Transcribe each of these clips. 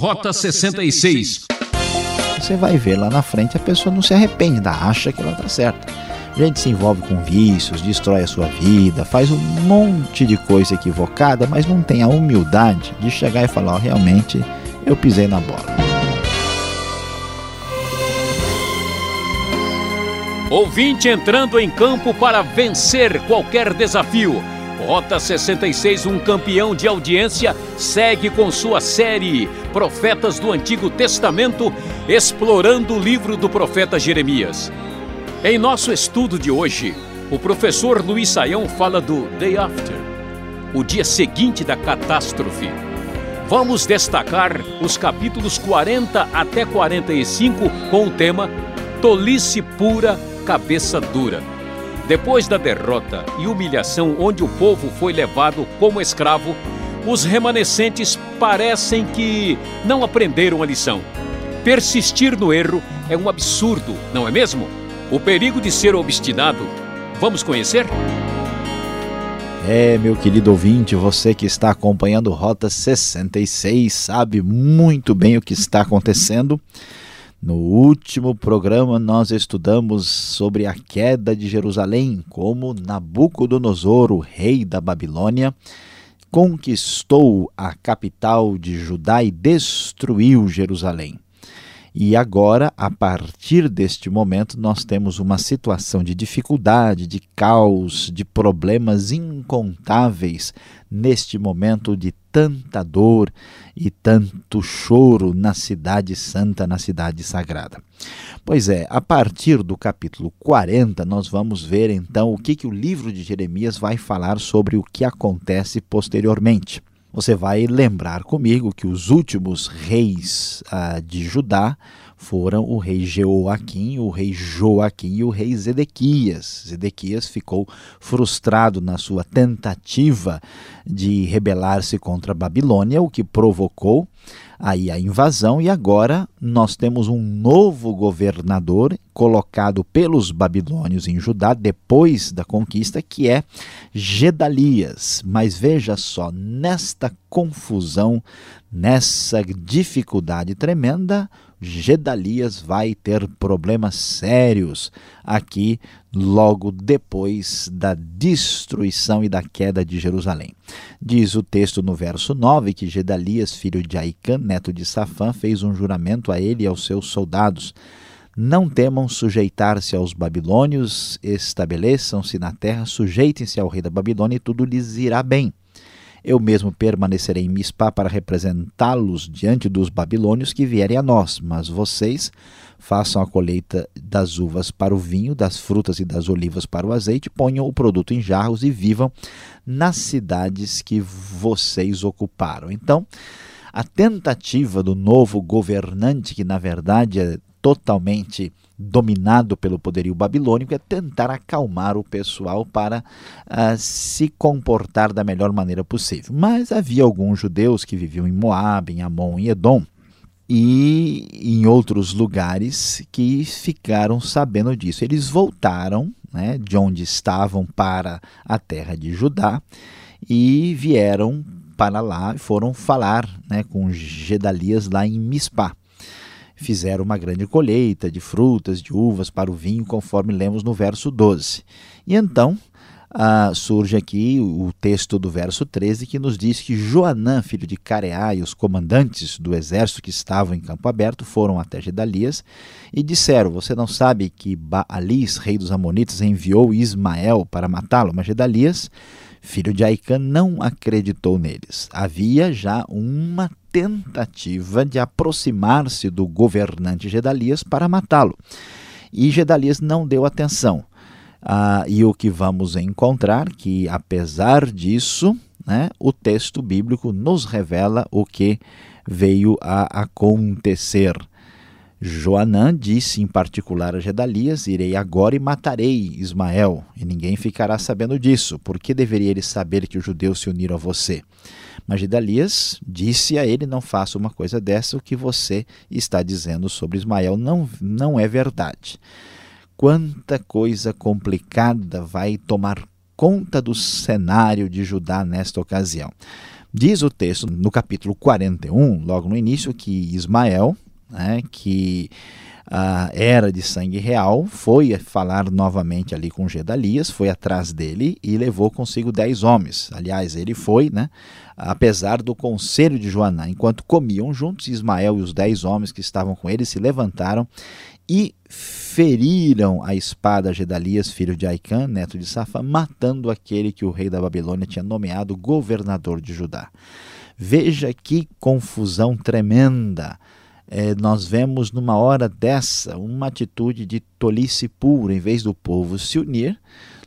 Rota 66. Você vai ver lá na frente a pessoa não se arrepende, ainda acha que ela está certa. Gente se envolve com vícios, destrói a sua vida, faz um monte de coisa equivocada, mas não tem a humildade de chegar e falar: oh, realmente eu pisei na bola. Ouvinte entrando em campo para vencer qualquer desafio. Rota 66, um campeão de audiência, segue com sua série Profetas do Antigo Testamento, explorando o livro do profeta Jeremias. Em nosso estudo de hoje, o professor Luiz Saião fala do Day After, o dia seguinte da catástrofe. Vamos destacar os capítulos 40 até 45 com o tema Tolice Pura cabeça dura. Depois da derrota e humilhação onde o povo foi levado como escravo, os remanescentes parecem que não aprenderam a lição. Persistir no erro é um absurdo, não é mesmo? O perigo de ser obstinado. Vamos conhecer? É, meu querido ouvinte, você que está acompanhando Rota 66 sabe muito bem o que está acontecendo. No último programa, nós estudamos sobre a queda de Jerusalém, como Nabucodonosor, o rei da Babilônia, conquistou a capital de Judá e destruiu Jerusalém. E agora, a partir deste momento, nós temos uma situação de dificuldade, de caos, de problemas incontáveis neste momento de tanta dor e tanto choro na cidade santa, na cidade sagrada. Pois é, a partir do capítulo 40, nós vamos ver então o que, que o livro de Jeremias vai falar sobre o que acontece posteriormente. Você vai lembrar comigo que os últimos reis ah, de Judá foram o rei Jeoaquim, o rei Joaquim e o rei Zedequias. Zedequias ficou frustrado na sua tentativa de rebelar-se contra a Babilônia, o que provocou aí a invasão e agora nós temos um novo governador colocado pelos babilônios em Judá depois da conquista, que é Gedalias. Mas veja só, nesta confusão, nessa dificuldade tremenda, Gedalias vai ter problemas sérios aqui logo depois da destruição e da queda de Jerusalém. Diz o texto no verso 9 que Gedalias, filho de Aicã, neto de Safã, fez um juramento a ele e aos seus soldados. Não temam sujeitar-se aos babilônios, estabeleçam-se na terra, sujeitem-se ao rei da Babilônia e tudo lhes irá bem. Eu mesmo permanecerei em Mispá para representá-los diante dos babilônios que vierem a nós, mas vocês façam a colheita das uvas para o vinho, das frutas e das olivas para o azeite, ponham o produto em jarros e vivam nas cidades que vocês ocuparam. Então, a tentativa do novo governante, que na verdade é totalmente dominado pelo poderio babilônico, é tentar acalmar o pessoal para uh, se comportar da melhor maneira possível. Mas havia alguns judeus que viviam em Moab, em Amon e Edom, e em outros lugares que ficaram sabendo disso. Eles voltaram né, de onde estavam para a terra de Judá e vieram para lá e foram falar né, com Gedalias lá em Mispá fizeram uma grande colheita de frutas, de uvas para o vinho, conforme lemos no verso 12. E então ah, surge aqui o texto do verso 13 que nos diz que Joanã, filho de Careá, e os comandantes do exército que estavam em campo aberto foram até Gedalias e disseram: Você não sabe que Baalis, rei dos Amonitas, enviou Ismael para matá-lo? Mas Gedalias filho de Aicã, não acreditou neles. Havia já uma tentativa de aproximar-se do governante Gedalias para matá-lo. E Gedalias não deu atenção. Ah, e o que vamos encontrar que, apesar disso, né, o texto bíblico nos revela o que veio a acontecer. Joanã disse em particular a Gedalias: Irei agora e matarei Ismael, e ninguém ficará sabendo disso. Por que deveria ele saber que os judeus se uniram a você? Mas Gedalias disse a ele: Não faça uma coisa dessa, o que você está dizendo sobre Ismael não, não é verdade. Quanta coisa complicada vai tomar conta do cenário de Judá nesta ocasião. Diz o texto no capítulo 41, logo no início, que Ismael, né, que era de sangue real, foi falar novamente ali com Gedalias, foi atrás dele e levou consigo dez homens. Aliás, ele foi, né? Apesar do conselho de Joaná, enquanto comiam juntos, Ismael e os dez homens que estavam com ele se levantaram e feriram a espada Gedalias, filho de Aicã, neto de Safá, matando aquele que o rei da Babilônia tinha nomeado governador de Judá. Veja que confusão tremenda é, nós vemos numa hora dessa uma atitude de tolice pura, em vez do povo se unir,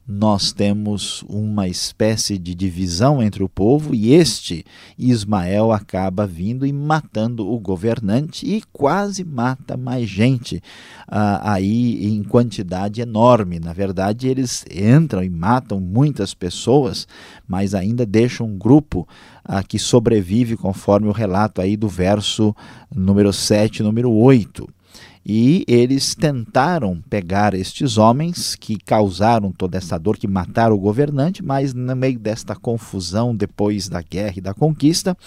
nós temos uma espécie de divisão entre o povo e este Ismael acaba vindo e matando o governante e quase mata mais gente ah, aí em quantidade enorme. Na verdade, eles entram e matam muitas pessoas, mas ainda deixam um grupo ah, que sobrevive conforme o relato aí do verso número 7, número 8 e eles tentaram pegar estes homens que causaram toda essa dor, que mataram o governante, mas no meio desta confusão depois da guerra e da conquista,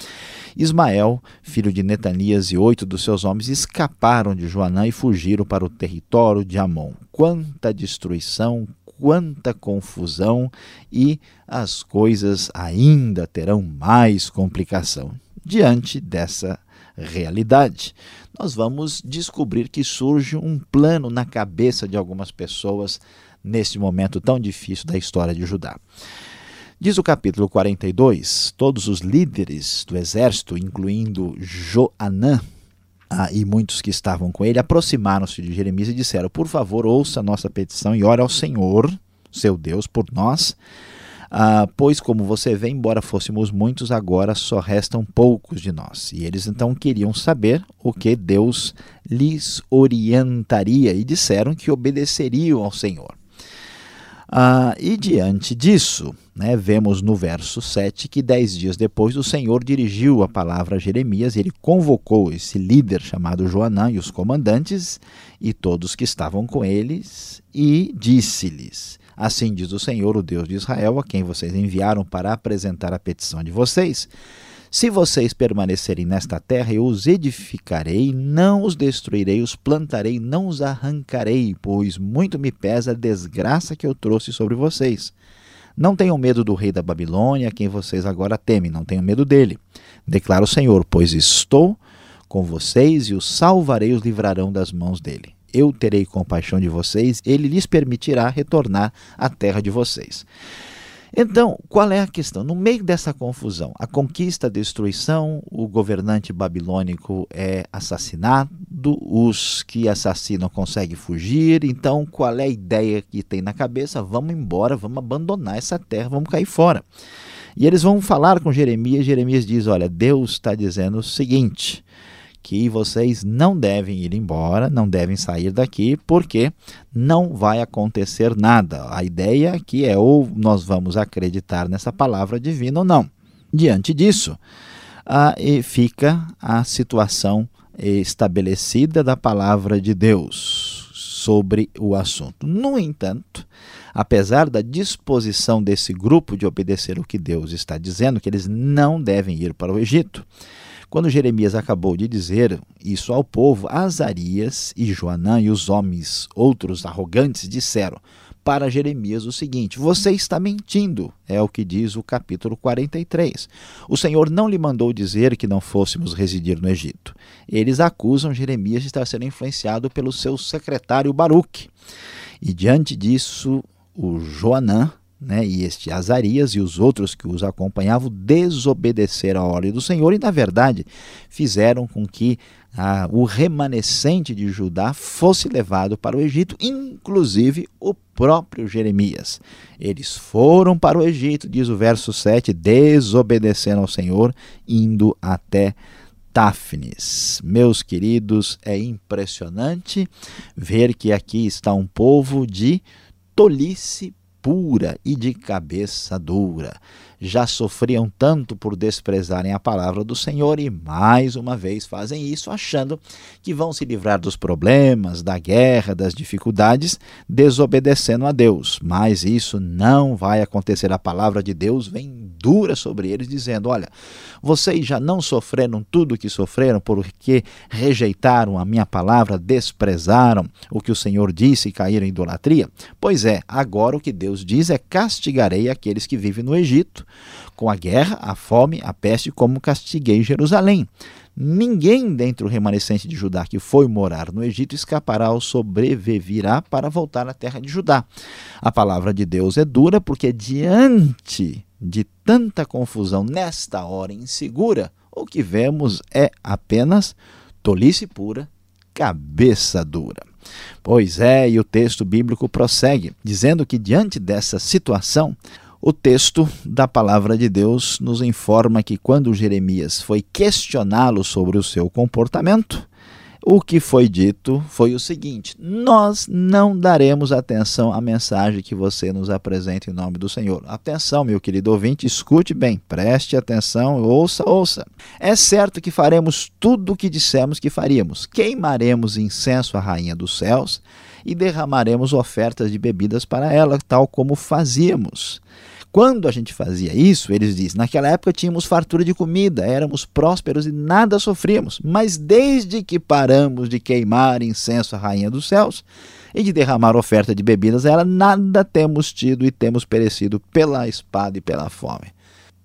Ismael, filho de Netanias e oito dos seus homens escaparam de Joanã e fugiram para o território de Amon. Quanta destruição, quanta confusão e as coisas ainda terão mais complicação diante dessa realidade. Nós vamos descobrir que surge um plano na cabeça de algumas pessoas nesse momento tão difícil da história de Judá. Diz o capítulo 42: todos os líderes do exército, incluindo Joanã, ah, e muitos que estavam com ele, aproximaram-se de Jeremias e disseram: Por favor, ouça nossa petição e ore ao Senhor, seu Deus, por nós ah, pois, como você vê, embora fôssemos muitos, agora só restam poucos de nós. E eles então queriam saber o que Deus lhes orientaria e disseram que obedeceriam ao Senhor. Ah, e diante disso, né, vemos no verso 7 que dez dias depois o Senhor dirigiu a palavra a Jeremias e ele convocou esse líder chamado Joanã e os comandantes e todos que estavam com eles e disse-lhes: Assim diz o Senhor, o Deus de Israel, a quem vocês enviaram para apresentar a petição de vocês. Se vocês permanecerem nesta terra, eu os edificarei, não os destruirei, os plantarei, não os arrancarei, pois muito me pesa a desgraça que eu trouxe sobre vocês. Não tenham medo do rei da Babilônia, a quem vocês agora temem, não tenham medo dele. Declara o Senhor, pois estou com vocês e os salvarei, os livrarão das mãos dele eu terei compaixão de vocês, ele lhes permitirá retornar à terra de vocês. Então, qual é a questão? No meio dessa confusão, a conquista, a destruição, o governante babilônico é assassinado, os que assassinam conseguem fugir. Então, qual é a ideia que tem na cabeça? Vamos embora, vamos abandonar essa terra, vamos cair fora. E eles vão falar com Jeremias. Jeremias diz: Olha, Deus está dizendo o seguinte que vocês não devem ir embora, não devem sair daqui, porque não vai acontecer nada. A ideia aqui é ou nós vamos acreditar nessa palavra divina ou não. Diante disso, ah, fica a situação estabelecida da palavra de Deus sobre o assunto. No entanto, apesar da disposição desse grupo de obedecer o que Deus está dizendo, que eles não devem ir para o Egito, quando Jeremias acabou de dizer isso ao povo, Azarias e Joanã e os homens outros arrogantes disseram para Jeremias o seguinte: Você está mentindo, é o que diz o capítulo 43. O Senhor não lhe mandou dizer que não fôssemos residir no Egito. Eles acusam Jeremias de estar sendo influenciado pelo seu secretário Baruque. E diante disso, o Joanã, né, e este Azarias e os outros que os acompanhavam desobedeceram a ordem do Senhor e, na verdade, fizeram com que ah, o remanescente de Judá fosse levado para o Egito, inclusive o próprio Jeremias. Eles foram para o Egito, diz o verso 7, desobedecendo ao Senhor, indo até Táfnis. Meus queridos, é impressionante ver que aqui está um povo de tolice pura e de cabeça dura. Já sofriam tanto por desprezarem a palavra do Senhor e mais uma vez fazem isso achando que vão se livrar dos problemas, da guerra, das dificuldades, desobedecendo a Deus. Mas isso não vai acontecer. A palavra de Deus vem dura sobre eles, dizendo: Olha, vocês já não sofreram tudo o que sofreram porque rejeitaram a minha palavra, desprezaram o que o Senhor disse e caíram em idolatria? Pois é, agora o que Deus diz é: castigarei aqueles que vivem no Egito, com a guerra, a fome, a peste, como castiguei Jerusalém. Ninguém dentre o remanescente de Judá que foi morar no Egito escapará ou sobreviverá para voltar à terra de Judá. A palavra de Deus é dura porque diante de tanta confusão nesta hora insegura, o que vemos é apenas tolice pura, cabeça dura. Pois é, e o texto bíblico prossegue, dizendo que diante dessa situação, o texto da palavra de Deus nos informa que quando Jeremias foi questioná-lo sobre o seu comportamento, o que foi dito foi o seguinte: Nós não daremos atenção à mensagem que você nos apresenta em nome do Senhor. Atenção, meu querido ouvinte, escute bem, preste atenção, ouça, ouça. É certo que faremos tudo o que dissemos que faríamos. Queimaremos incenso à rainha dos céus e derramaremos ofertas de bebidas para ela, tal como fazíamos. Quando a gente fazia isso, eles dizem, naquela época tínhamos fartura de comida, éramos prósperos e nada sofríamos. Mas desde que paramos de queimar incenso à rainha dos céus e de derramar oferta de bebidas a ela, nada temos tido e temos perecido pela espada e pela fome.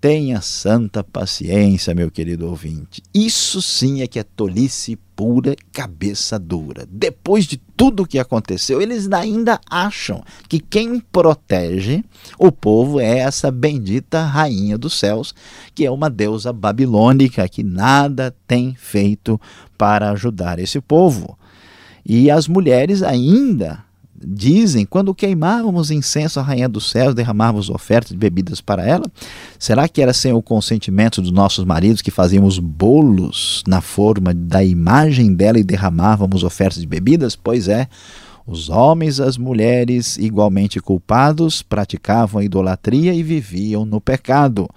Tenha santa paciência, meu querido ouvinte. Isso sim é que é tolice pura, cabeça dura. Depois de tudo o que aconteceu, eles ainda acham que quem protege o povo é essa bendita rainha dos céus, que é uma deusa babilônica que nada tem feito para ajudar esse povo. E as mulheres ainda dizem, quando queimávamos incenso à rainha dos céus, derramávamos ofertas de bebidas para ela, será que era sem o consentimento dos nossos maridos que fazíamos bolos na forma da imagem dela e derramávamos ofertas de bebidas? Pois é, os homens e as mulheres, igualmente culpados, praticavam a idolatria e viviam no pecado.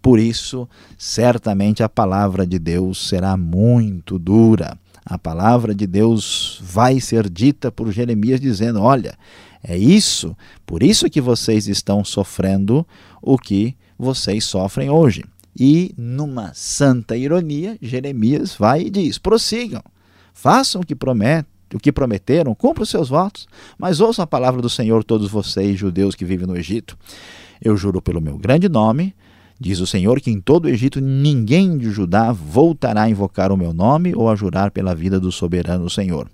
Por isso, certamente a palavra de Deus será muito dura a palavra de Deus vai ser dita por Jeremias dizendo: Olha, é isso, por isso que vocês estão sofrendo o que vocês sofrem hoje. E, numa santa ironia, Jeremias vai e diz: prossigam, façam o que prometem. O que prometeram, cumpram os seus votos, mas ouçam a palavra do Senhor, todos vocês, judeus que vivem no Egito. Eu juro pelo meu grande nome, Diz o Senhor que em todo o Egito ninguém de Judá voltará a invocar o meu nome ou a jurar pela vida do soberano Senhor.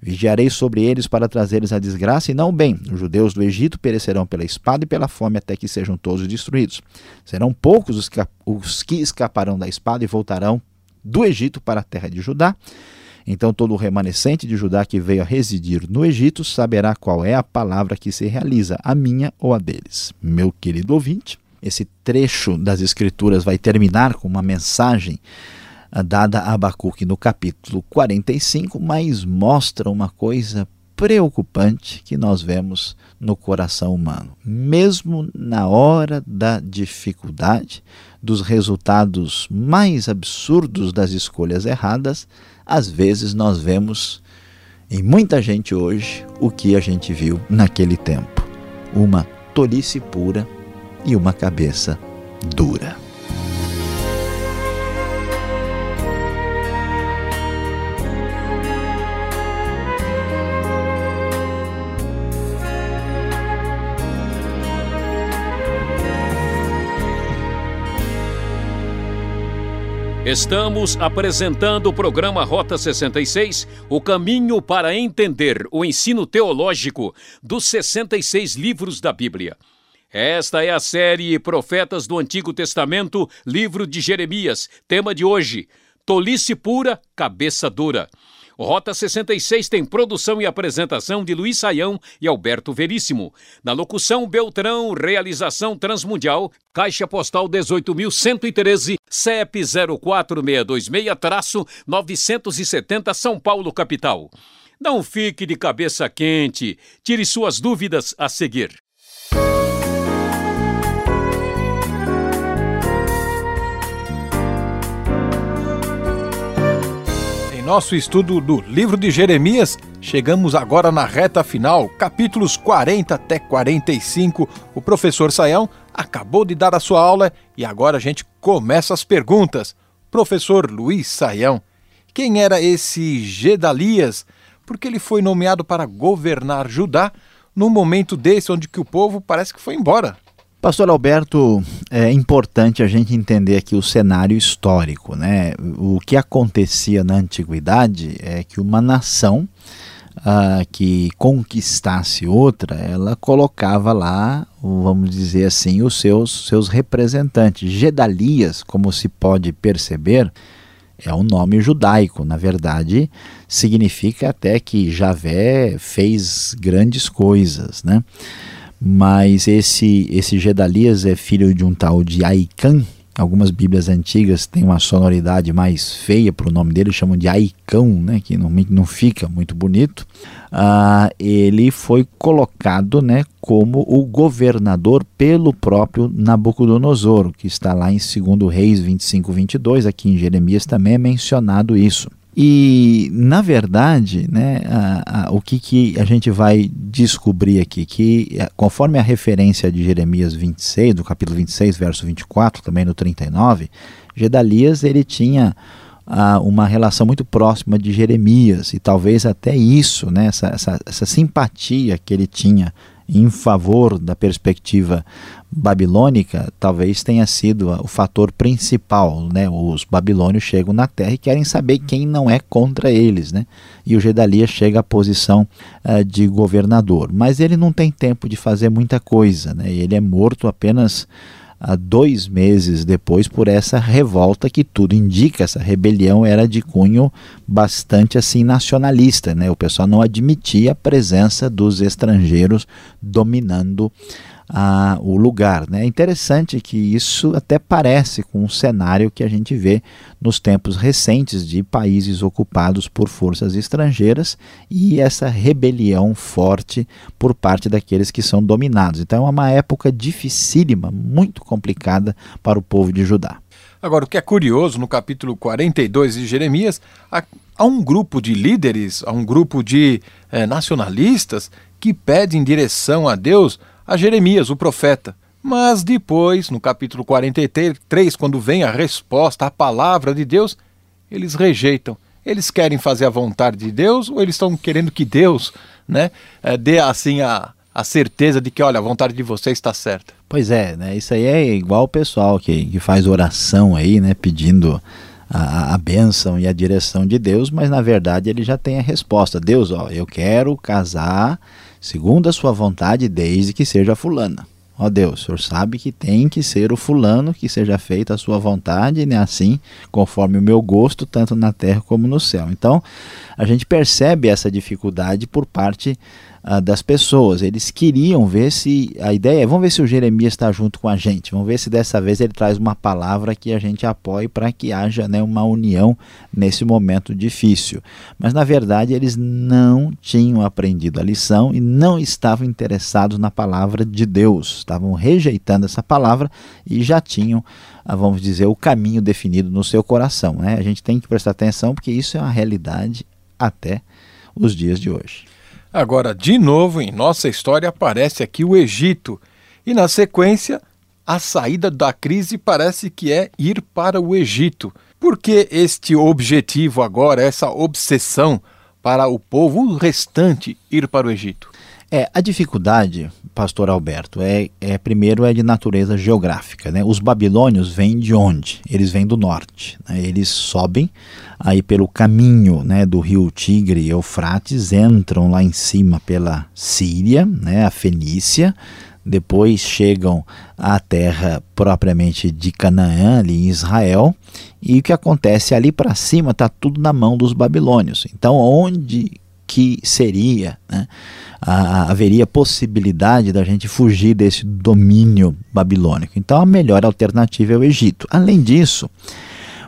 Vigiarei sobre eles para trazer-lhes a desgraça e não o bem. Os judeus do Egito perecerão pela espada e pela fome até que sejam todos destruídos. Serão poucos os que, os que escaparão da espada e voltarão do Egito para a terra de Judá. Então todo o remanescente de Judá que veio a residir no Egito saberá qual é a palavra que se realiza, a minha ou a deles. Meu querido ouvinte, esse trecho das Escrituras vai terminar com uma mensagem ah, dada a Abacuque no capítulo 45, mas mostra uma coisa preocupante que nós vemos no coração humano. Mesmo na hora da dificuldade, dos resultados mais absurdos das escolhas erradas, às vezes nós vemos em muita gente hoje o que a gente viu naquele tempo: uma tolice pura e uma cabeça dura. Estamos apresentando o programa Rota 66, o caminho para entender o ensino teológico dos 66 livros da Bíblia. Esta é a série Profetas do Antigo Testamento, livro de Jeremias. Tema de hoje: Tolice pura, cabeça dura. Rota 66 tem produção e apresentação de Luiz Saião e Alberto Veríssimo. Na locução Beltrão, realização Transmundial, Caixa Postal 18.113, CEP 04626-970 São Paulo, capital. Não fique de cabeça quente, tire suas dúvidas a seguir. Nosso estudo do livro de Jeremias, chegamos agora na reta final, capítulos 40 até 45. O professor Saião acabou de dar a sua aula e agora a gente começa as perguntas. Professor Luiz Saião, quem era esse Gedalias? Porque ele foi nomeado para governar Judá num momento desse onde que o povo parece que foi embora. Pastor Alberto, é importante a gente entender aqui o cenário histórico, né? O que acontecia na antiguidade é que uma nação uh, que conquistasse outra, ela colocava lá, vamos dizer assim, os seus, seus representantes. Gedalias, como se pode perceber, é um nome judaico. Na verdade, significa até que Javé fez grandes coisas, né? Mas esse esse Gedalias é filho de um tal de Aican. Algumas Bíblias antigas têm uma sonoridade mais feia para o nome dele, chamam de Aicão, né, que não, não fica muito bonito. Ah, ele foi colocado né, como o governador pelo próprio Nabucodonosor, que está lá em 2 Reis 25, 22. Aqui em Jeremias também é mencionado isso. E, na verdade, né, a, a, o que, que a gente vai descobrir aqui? Que, eh, conforme a referência de Jeremias 26, do capítulo 26, verso 24, também no 39, Gedalias ele tinha a, uma relação muito próxima de Jeremias, e talvez até isso, né, essa, essa, essa simpatia que ele tinha em favor da perspectiva babilônica talvez tenha sido o fator principal. Né? Os babilônios chegam na terra e querem saber quem não é contra eles. Né? E o Gedalia chega à posição uh, de governador. Mas ele não tem tempo de fazer muita coisa. Né? Ele é morto apenas uh, dois meses depois por essa revolta que tudo indica. Essa rebelião era de cunho bastante assim nacionalista. Né? O pessoal não admitia a presença dos estrangeiros dominando o lugar. Né? É interessante que isso até parece com um cenário que a gente vê nos tempos recentes de países ocupados por forças estrangeiras e essa rebelião forte por parte daqueles que são dominados. Então é uma época dificílima, muito complicada para o povo de Judá. Agora, o que é curioso, no capítulo 42 de Jeremias, há, há um grupo de líderes, há um grupo de eh, nacionalistas que pedem direção a Deus a Jeremias, o profeta. Mas depois, no capítulo 43, quando vem a resposta à palavra de Deus, eles rejeitam. Eles querem fazer a vontade de Deus ou eles estão querendo que Deus né, eh, dê assim a, a certeza de que, olha, a vontade de vocês está certa? Pois é, né? Isso aí é igual o pessoal que, que faz oração aí, né? Pedindo a, a bênção e a direção de Deus, mas na verdade ele já tem a resposta. Deus, ó, eu quero casar segundo a sua vontade, desde que seja fulana. Ó Deus, o Senhor sabe que tem que ser o fulano, que seja feita a sua vontade, né? assim, conforme o meu gosto, tanto na terra como no céu. Então, a gente percebe essa dificuldade por parte uh, das pessoas. Eles queriam ver se. A ideia é: vamos ver se o Jeremias está junto com a gente, vamos ver se dessa vez ele traz uma palavra que a gente apoie para que haja né, uma união nesse momento difícil. Mas na verdade eles não tinham aprendido a lição e não estavam interessados na palavra de Deus, estavam rejeitando essa palavra e já tinham ah, vamos dizer, o caminho definido no seu coração. Né? A gente tem que prestar atenção porque isso é uma realidade até os dias de hoje. Agora, de novo, em nossa história aparece aqui o Egito. E na sequência, a saída da crise parece que é ir para o Egito. Por que este objetivo agora, essa obsessão para o povo restante ir para o Egito? É, a dificuldade, pastor Alberto, é, é primeiro é de natureza geográfica. Né? Os babilônios vêm de onde? Eles vêm do norte. Né? Eles sobem aí pelo caminho né, do rio Tigre e Eufrates, entram lá em cima pela Síria, né, a Fenícia, depois chegam à terra propriamente de Canaã, ali em Israel, e o que acontece ali para cima está tudo na mão dos babilônios. Então, onde que seria, né, haveria possibilidade da gente fugir desse domínio babilônico? Então, a melhor alternativa é o Egito. Além disso,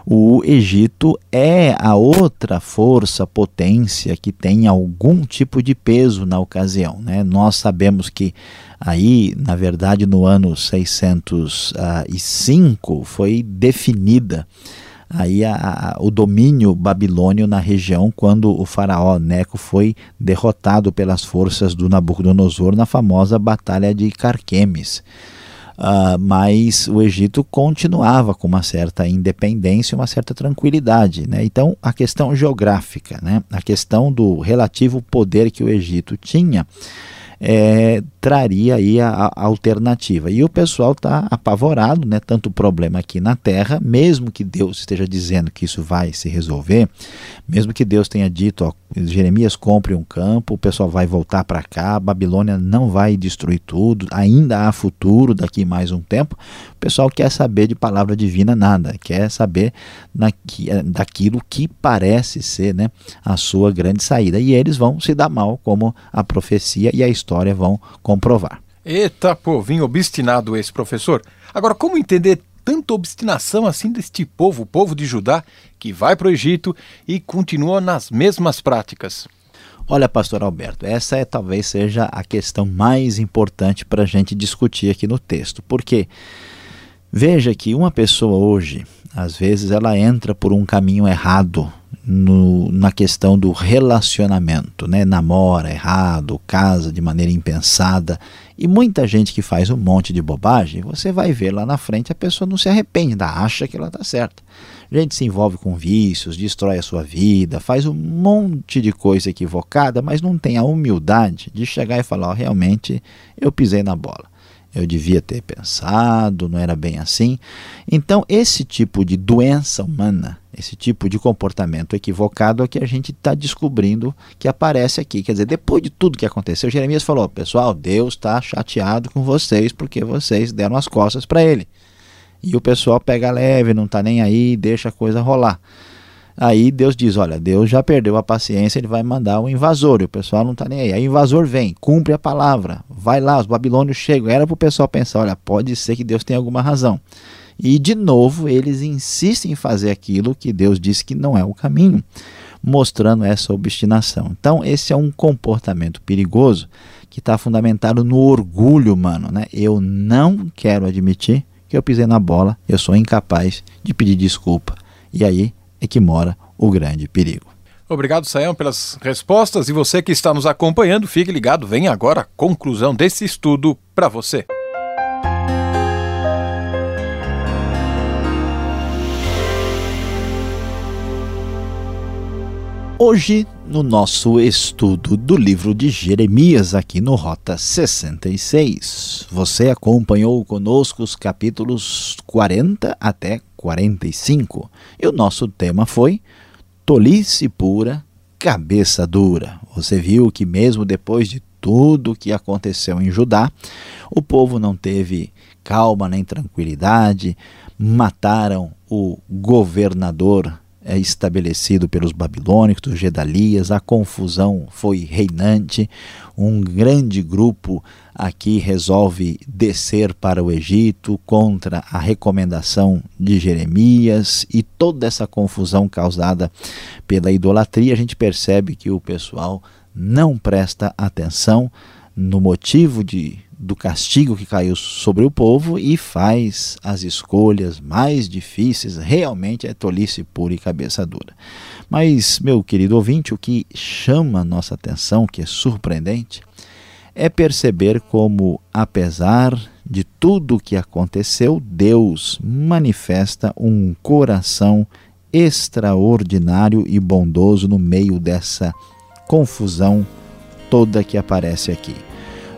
o Egito é a outra força, potência que tem algum tipo de peso na ocasião. Né? Nós sabemos que aí, na verdade, no ano 605 foi definida aí a, a, o domínio babilônio na região quando o faraó Neco foi derrotado pelas forças do Nabucodonosor na famosa batalha de Carquemes. Uh, mas o Egito continuava com uma certa independência, uma certa tranquilidade. Né? Então, a questão geográfica, né? a questão do relativo poder que o Egito tinha, é, traria aí a, a, alternativa. E o pessoal está apavorado, né? Tanto problema aqui na Terra, mesmo que Deus esteja dizendo que isso vai se resolver, mesmo que Deus tenha dito, ó, Jeremias compre um campo, o pessoal vai voltar para cá, Babilônia não vai destruir tudo, ainda há futuro daqui mais um tempo. O pessoal quer saber de palavra divina nada, quer saber naqui, eh, daquilo que parece ser, né, a sua grande saída. E eles vão se dar mal, como a profecia e a história vão comprovar. Eita, povinho obstinado esse professor. Agora, como entender tanta obstinação assim deste povo, o povo de Judá, que vai para o Egito e continua nas mesmas práticas? Olha, pastor Alberto, essa é talvez seja a questão mais importante para a gente discutir aqui no texto, porque veja que uma pessoa hoje, às vezes, ela entra por um caminho errado no, na questão do relacionamento, né? namora errado, casa de maneira impensada. E muita gente que faz um monte de bobagem, você vai ver lá na frente, a pessoa não se arrepende, ainda acha que ela está certa. Gente se envolve com vícios, destrói a sua vida, faz um monte de coisa equivocada, mas não tem a humildade de chegar e falar: oh, realmente eu pisei na bola eu devia ter pensado, não era bem assim. Então, esse tipo de doença humana, esse tipo de comportamento equivocado é que a gente está descobrindo que aparece aqui. Quer dizer, depois de tudo que aconteceu, Jeremias falou: pessoal, Deus está chateado com vocês porque vocês deram as costas para ele. E o pessoal pega leve, não está nem aí, deixa a coisa rolar. Aí Deus diz: Olha, Deus já perdeu a paciência, ele vai mandar um invasor, e o pessoal não está nem aí. Aí o invasor vem, cumpre a palavra, vai lá, os babilônios chegam. Era para o pessoal pensar: Olha, pode ser que Deus tenha alguma razão. E de novo eles insistem em fazer aquilo que Deus disse que não é o caminho, mostrando essa obstinação. Então, esse é um comportamento perigoso que está fundamentado no orgulho humano. Né? Eu não quero admitir que eu pisei na bola, eu sou incapaz de pedir desculpa. E aí é que mora o grande perigo. Obrigado, Sayão, pelas respostas. E você que está nos acompanhando, fique ligado. Vem agora a conclusão desse estudo para você. Hoje, no nosso estudo do livro de Jeremias, aqui no Rota 66, você acompanhou conosco os capítulos 40 até 45. E o nosso tema foi Tolice pura, cabeça dura. Você viu que, mesmo depois de tudo que aconteceu em Judá, o povo não teve calma nem tranquilidade, mataram o governador é, estabelecido pelos babilônicos, Gedalias, a confusão foi reinante, um grande grupo aqui resolve descer para o Egito contra a recomendação de Jeremias e toda essa confusão causada pela idolatria, a gente percebe que o pessoal não presta atenção no motivo de do castigo que caiu sobre o povo e faz as escolhas mais difíceis, realmente é tolice pura e cabeça dura. Mas, meu querido ouvinte, o que chama nossa atenção, que é surpreendente, é perceber como, apesar de tudo o que aconteceu, Deus manifesta um coração extraordinário e bondoso no meio dessa confusão toda que aparece aqui.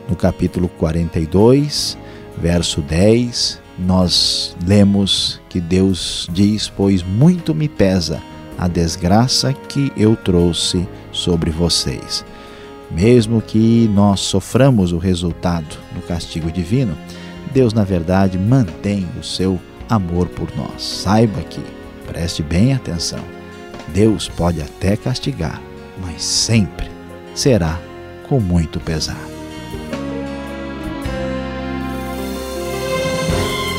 No capítulo 42, verso 10, nós lemos que Deus diz: Pois muito me pesa a desgraça que eu trouxe sobre vocês. Mesmo que nós soframos o resultado do castigo divino, Deus, na verdade, mantém o seu amor por nós. Saiba que, preste bem atenção, Deus pode até castigar, mas sempre será com muito pesar.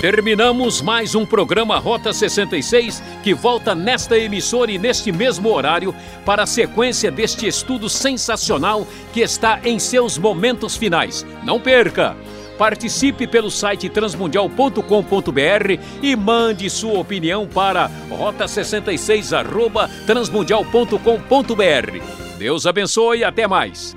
Terminamos mais um programa Rota 66 que volta nesta emissora e neste mesmo horário para a sequência deste estudo sensacional que está em seus momentos finais. Não perca! Participe pelo site transmundial.com.br e mande sua opinião para rota66@transmundial.com.br. Deus abençoe e até mais.